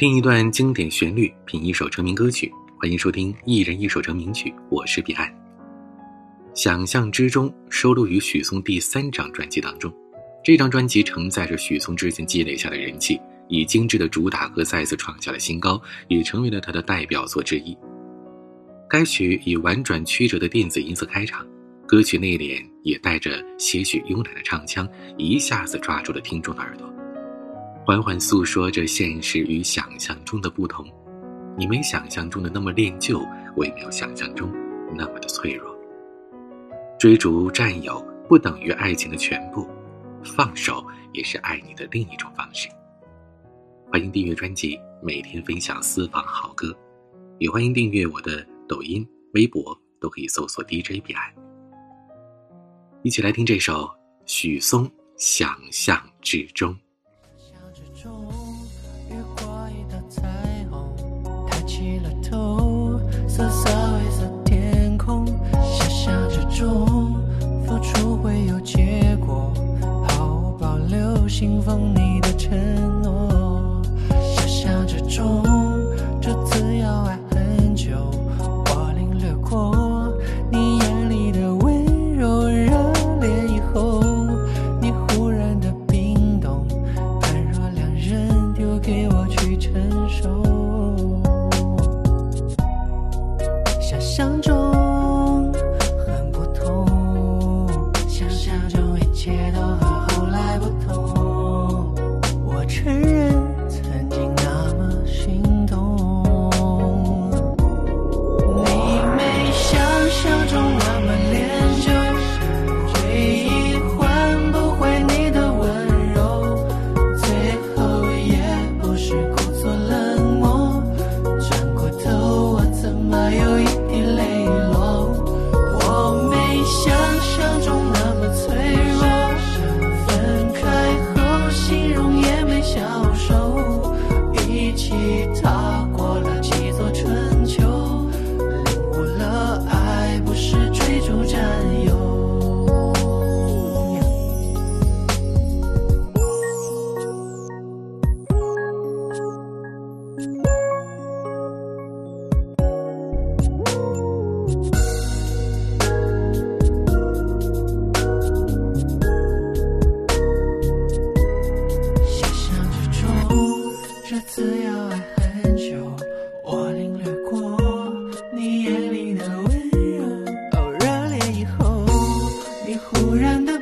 听一段经典旋律，品一首成名歌曲。欢迎收听《一人一首成名曲》，我是彼岸。《想象之中》收录于许嵩第三张专辑当中。这张专辑承载着许嵩之前积累下的人气，以精致的主打歌再次创下了新高，也成为了他的代表作之一。该曲以婉转曲折的电子音色开场，歌曲内敛也带着些许慵懒的唱腔，一下子抓住了听众的耳朵，缓缓诉说着现实与想象中的不同。你没想象中的那么恋旧，我也没有想象中那么的脆弱。追逐占有不等于爱情的全部。放手也是爱你的另一种方式。欢迎订阅专辑，每天分享私房好歌，也欢迎订阅我的抖音、微博，都可以搜索 DJ 彼岸。一起来听这首许嵩《想象之中》。相撞只要爱很久，我领略过你眼里的温柔。哦，热烈以后，你忽然的。